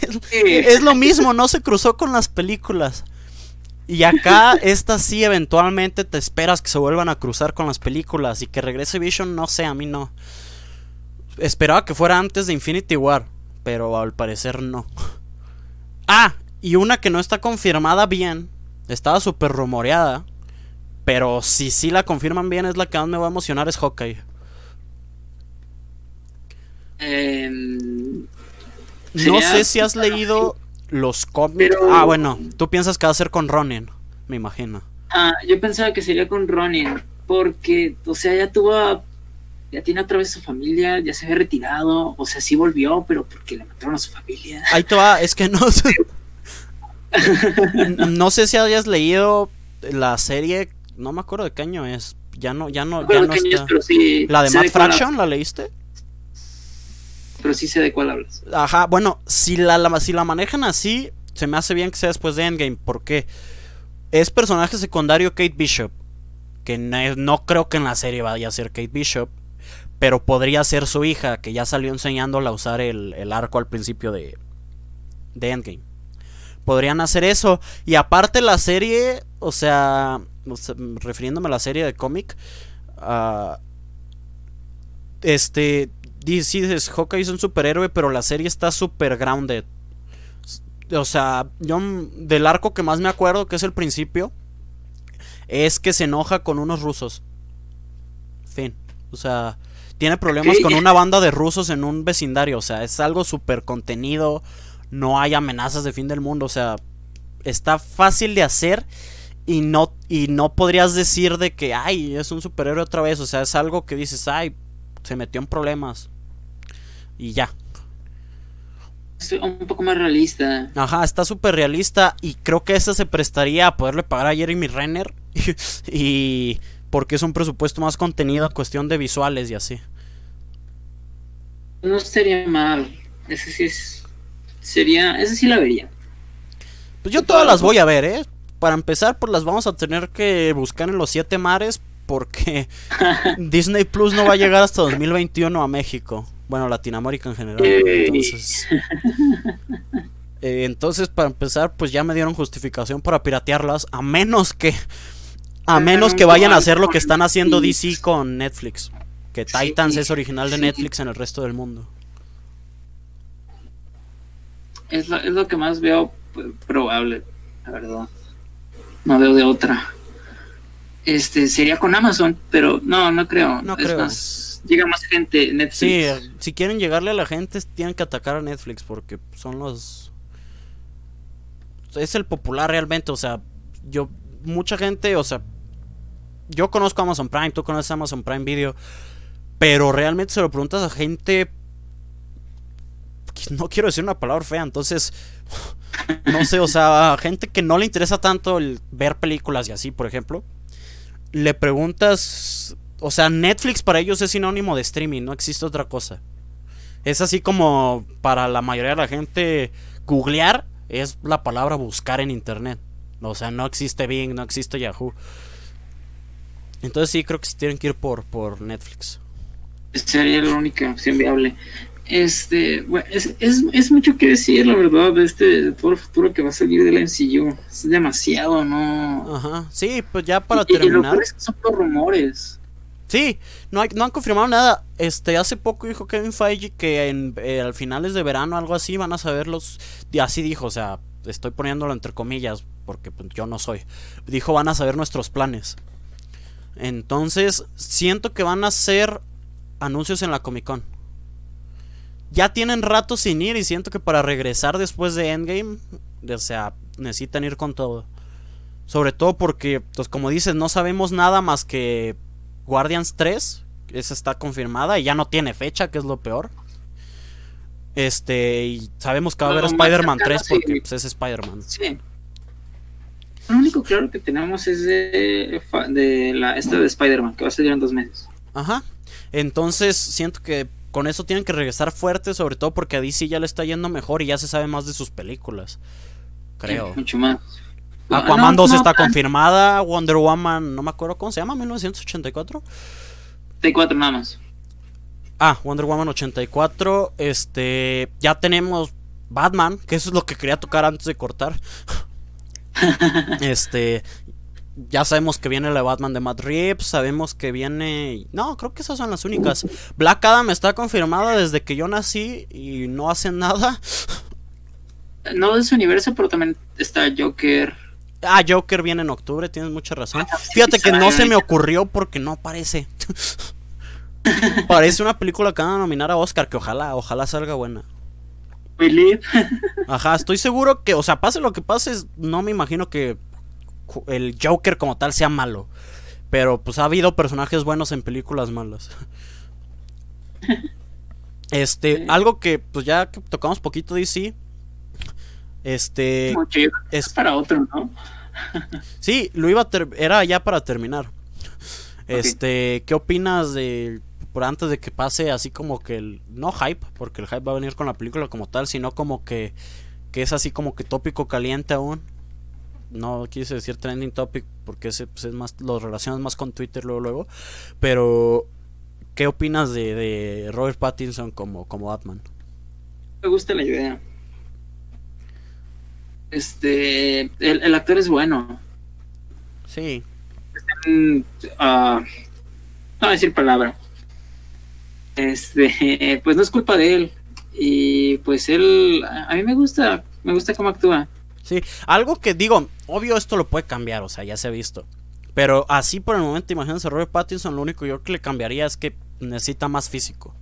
[SPEAKER 1] es, lo mismo, no se cruzó con las películas. Y acá, esta sí, eventualmente te esperas que se vuelvan a cruzar con las películas y que regrese Vision, no sé, a mí no. Esperaba que fuera antes de Infinity War pero al parecer no. Ah, y una que no está confirmada bien, estaba súper rumoreada, pero si sí la confirman bien es la que más me va a emocionar es Hawkeye.
[SPEAKER 2] Em,
[SPEAKER 1] no sé si has leído los cómics. Ah, bueno, tú piensas que va a ser con Ronin, me imagino.
[SPEAKER 2] Ah, yo pensaba que sería con Ronin, porque, o sea, ya tuvo ya tiene otra vez su familia, ya se había retirado, o sea, sí volvió, pero porque le mataron a su familia.
[SPEAKER 1] Ahí te va, es que no sé. no sé si hayas leído la serie, no me acuerdo de qué año es. Ya no, ya no, ya no está. la de Matt Fraction, ¿la leíste?
[SPEAKER 2] Pero sí sé de cuál hablas.
[SPEAKER 1] Ajá, bueno, si la, si la manejan así, se me hace bien que sea después de Endgame, porque es personaje secundario Kate Bishop. Que no, no creo que en la serie vaya a ser Kate Bishop pero podría ser su hija, que ya salió enseñándola a usar el, arco al principio de, de Endgame. Podrían hacer eso. Y aparte la serie, o sea, refiriéndome a la serie de cómic, uh, este, dices, Hawkeye es un superhéroe, pero la serie está super grounded. O sea, yo del arco que más me acuerdo, que es el principio, es que se enoja con unos rusos. Fin. O sea, tiene problemas con una banda de rusos en un vecindario. O sea, es algo súper contenido. No hay amenazas de fin del mundo. O sea, está fácil de hacer. Y no, y no podrías decir de que, ay, es un superhéroe otra vez. O sea, es algo que dices, ay, se metió en problemas. Y ya.
[SPEAKER 2] Es un poco más realista.
[SPEAKER 1] Ajá, está súper realista y creo que esa se prestaría a poderle pagar a Jeremy Renner. y porque es un presupuesto más contenido, cuestión de visuales y así.
[SPEAKER 2] No sería mal. Ese sí es. Sería. Ese sí la vería.
[SPEAKER 1] Pues yo todas las voy a ver, ¿eh? Para empezar, pues las vamos a tener que buscar en los siete mares porque Disney Plus no va a llegar hasta 2021 a México. Bueno, Latinoamérica en general. Entonces, eh, entonces, para empezar, pues ya me dieron justificación para piratearlas, a menos que, a menos que vayan a hacer lo que están haciendo DC con Netflix, que Titans es original de Netflix en el resto del mundo.
[SPEAKER 2] Es lo, es lo que más veo probable, la verdad. No veo de otra. Este sería con Amazon, pero no, no creo. No creo. Más, llega más gente Netflix.
[SPEAKER 1] Sí, si quieren llegarle a la gente tienen que atacar a Netflix porque son los es el popular realmente, o sea, yo mucha gente, o sea, yo conozco Amazon Prime, tú conoces Amazon Prime Video, pero realmente se lo preguntas a gente no quiero decir una palabra fea, entonces no sé, o sea, gente que no le interesa tanto el ver películas y así, por ejemplo, le preguntas, o sea, Netflix para ellos es sinónimo de streaming, no existe otra cosa. Es así como para la mayoría de la gente googlear es la palabra buscar en internet. O sea, no existe Bing, no existe Yahoo. Entonces sí creo que se tienen que ir por, por Netflix.
[SPEAKER 2] Sería la única opción viable. Este, bueno, es, es, mucho que decir, la verdad, de este todo el futuro que va a salir del MCU. Es demasiado, ¿no?
[SPEAKER 1] Ajá, sí, pues ya para terminar.
[SPEAKER 2] son todos rumores.
[SPEAKER 1] Sí, no, hay, no han confirmado nada. Este, hace poco dijo Kevin Feige que en, eh, al finales de verano, algo así, van a saber los. Y así dijo, o sea, estoy poniéndolo entre comillas, porque pues, yo no soy. Dijo, van a saber nuestros planes. Entonces, siento que van a ser anuncios en la Comic Con ya tienen rato sin ir y siento que para regresar después de Endgame, o sea, necesitan ir con todo. Sobre todo porque, pues como dices, no sabemos nada más que Guardians 3, esa está confirmada y ya no tiene fecha, que es lo peor. Este, y sabemos que va a haber Spider-Man 3 porque pues, es Spider-Man.
[SPEAKER 2] Sí. Lo único claro que tenemos es de, de la esta de Spider-Man, que va a salir en dos meses.
[SPEAKER 1] Ajá. Entonces, siento que con eso tienen que regresar fuerte, sobre todo porque a DC ya le está yendo mejor y ya se sabe más de sus películas. Creo.
[SPEAKER 2] mucho más.
[SPEAKER 1] Aquaman 2 está confirmada, Wonder Woman, no me acuerdo cómo se llama, 1984.
[SPEAKER 2] 84 nada más.
[SPEAKER 1] Ah, Wonder Woman 84, este, ya tenemos Batman, que eso es lo que quería tocar antes de cortar. este, ya sabemos que viene la Batman de Matt Reeves, sabemos que viene... No, creo que esas son las únicas. Black Adam está confirmada desde que yo nací y no hace nada.
[SPEAKER 2] No de su universo, pero también está Joker.
[SPEAKER 1] Ah, Joker viene en octubre, tienes mucha razón. Ah, Fíjate que no se me ocurrió porque no parece. parece una película que van a nominar a Oscar, que ojalá, ojalá salga buena. Ajá, estoy seguro que, o sea, pase lo que pase, no me imagino que el Joker como tal sea malo. Pero pues ha habido personajes buenos en películas malas. Este, algo que pues ya que tocamos poquito DC. Este
[SPEAKER 2] es para otro, ¿no?
[SPEAKER 1] sí, lo iba a era ya para terminar. Este, ¿qué opinas de por antes de que pase así como que el no hype, porque el hype va a venir con la película como tal, sino como que que es así como que tópico caliente aún? no quise decir trending topic porque ese pues, es más lo relacionas más con Twitter luego luego pero qué opinas de, Robert Pattinson como como Batman
[SPEAKER 2] me gusta la idea. Este el, actor es bueno.
[SPEAKER 1] Sí.
[SPEAKER 2] Uh, no voy a decir palabra este pues no es culpa de él y pues él a mí me gusta me gusta cómo actúa
[SPEAKER 1] Sí, algo que digo, obvio esto lo puede cambiar, o sea, ya se ha visto. Pero así por el momento, imagínense, Robert Pattinson, lo único yo que le cambiaría es que necesita más físico.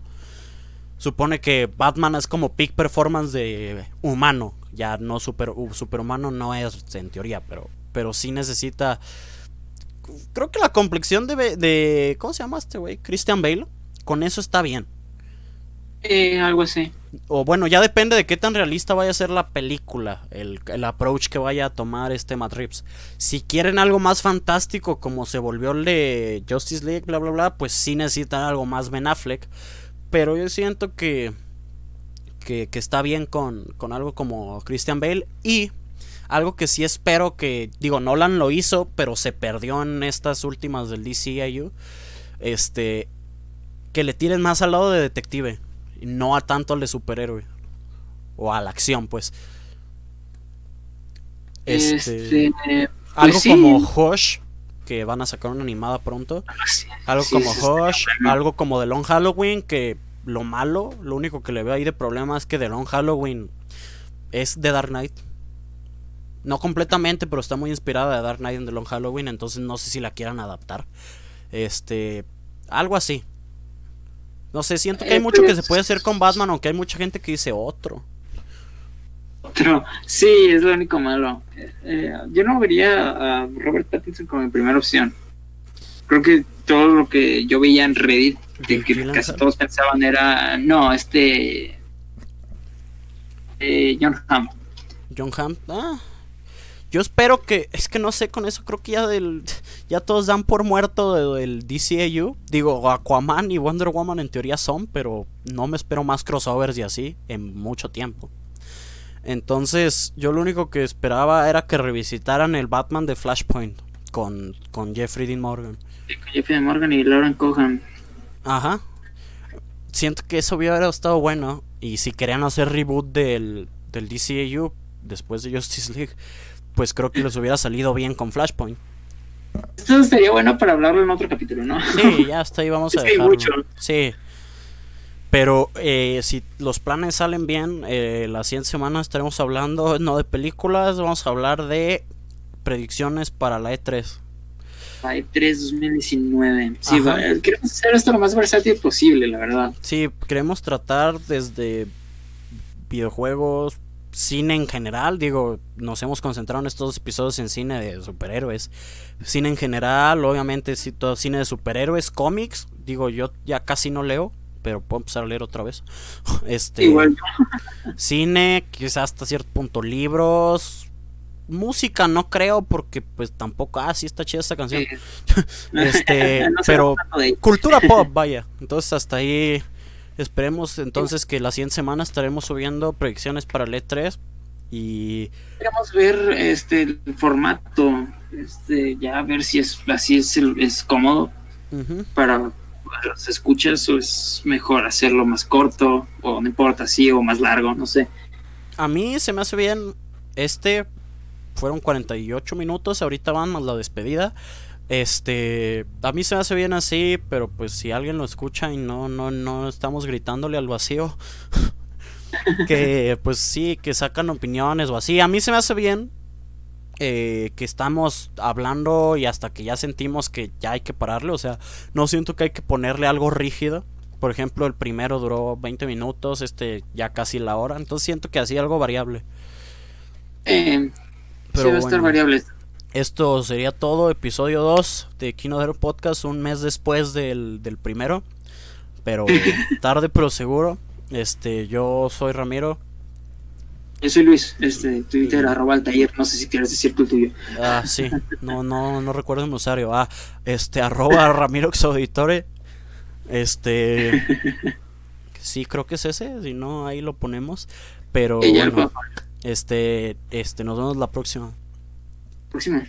[SPEAKER 1] Supone que Batman es como peak performance de humano, ya no super, superhumano no es en teoría, pero, pero sí necesita... Creo que la complexión de, de... ¿Cómo se llama este güey? Christian Bale. Con eso está bien.
[SPEAKER 2] Eh, algo así.
[SPEAKER 1] O bueno, ya depende de qué tan realista vaya a ser la película, el, el approach que vaya a tomar este Matt Reeves. Si quieren algo más fantástico como se volvió el de Justice League, bla, bla, bla, pues sí necesitan algo más Ben Affleck. Pero yo siento que, que, que está bien con, con algo como Christian Bale y algo que sí espero que, digo, Nolan lo hizo, pero se perdió en estas últimas del DCIU. Este, que le tiren más al lado de detective no a tanto al de superhéroe. O a la acción, pues. Este, este pues algo como Hush, que van a sacar una animada pronto. Ah, algo como Hush, algo como The Long Halloween, que lo malo, lo único que le veo ahí de problema es que The Long Halloween es de Dark Knight. No completamente, pero está muy inspirada de Dark Knight en The Long Halloween, entonces no sé si la quieran adaptar. Este, algo así. No sé, siento que hay mucho que se puede hacer con Batman, aunque hay mucha gente que dice otro.
[SPEAKER 2] Otro, sí, es lo único malo. Eh, yo no vería a Robert Pattinson como mi primera opción. Creo que todo lo que yo veía en Reddit, de que casi todos pensaban era, no, este... Eh, John Hamm.
[SPEAKER 1] John Hamm, ah. Yo espero que, es que no sé, con eso creo que ya del, ya todos dan por muerto del DCAU. Digo, Aquaman y Wonder Woman en teoría son, pero no me espero más crossovers y así en mucho tiempo. Entonces, yo lo único que esperaba era que revisitaran el Batman de Flashpoint con, con Jeffrey Dean Morgan.
[SPEAKER 2] con Jeffrey Dean Morgan y Lauren Cohan.
[SPEAKER 1] Ajá. Siento que eso hubiera estado bueno. Y si querían hacer reboot del, del DCAU después de Justice League, pues creo que les hubiera salido bien con Flashpoint.
[SPEAKER 2] Esto sería bueno para hablarlo en otro capítulo, ¿no?
[SPEAKER 1] Sí, ya hasta ahí vamos a dejarlo. Sí. Pero eh, si los planes salen bien, eh, la siguiente semana estaremos hablando no de películas, vamos a hablar de predicciones para la E3.
[SPEAKER 2] La E3 2019. Sí, queremos hacer esto lo más versátil posible, la verdad.
[SPEAKER 1] Sí, queremos tratar desde videojuegos, cine en general, digo, nos hemos concentrado en estos episodios en cine de superhéroes. Cine en general, obviamente, sí, todo cine de superhéroes, cómics, digo, yo ya casi no leo, pero puedo empezar a leer otra vez. Este
[SPEAKER 2] Igual.
[SPEAKER 1] cine, quizás hasta cierto punto libros, música no creo porque pues tampoco ah sí está chida esta canción. este, pero cultura pop, vaya. Entonces hasta ahí Esperemos entonces que la siguiente semana estaremos subiendo predicciones para el E3 y
[SPEAKER 2] queremos ver este el formato, este ya ver si es así es, es cómodo para, las escuchas o es mejor hacerlo más corto o no importa así o más largo, no sé.
[SPEAKER 1] A mí se me hace bien este fueron 48 minutos, ahorita van más la despedida. Este, a mí se me hace bien así, pero pues si alguien lo escucha y no, no, no estamos gritándole al vacío, que pues sí, que sacan opiniones o así. A mí se me hace bien eh, que estamos hablando y hasta que ya sentimos que ya hay que pararle. O sea, no siento que hay que ponerle algo rígido. Por ejemplo, el primero duró 20 minutos, este ya casi la hora. Entonces siento que así algo variable.
[SPEAKER 2] Eh, pero va a estar variable.
[SPEAKER 1] Esto sería todo, episodio 2 de Kino Podcast, un mes después del, primero. Pero tarde pero seguro. Este, yo soy Ramiro.
[SPEAKER 2] Yo soy Luis, este, Twitter, arroba taller, no sé si quieres decir tu tuyo.
[SPEAKER 1] Ah, sí, no, no, no recuerdo el usuario. Ah, este, arroba Ramiro Exauditore. Este, sí, creo que es ese, si no, ahí lo ponemos. Pero, bueno, este, este, nos vemos la próxima.
[SPEAKER 2] Próxima.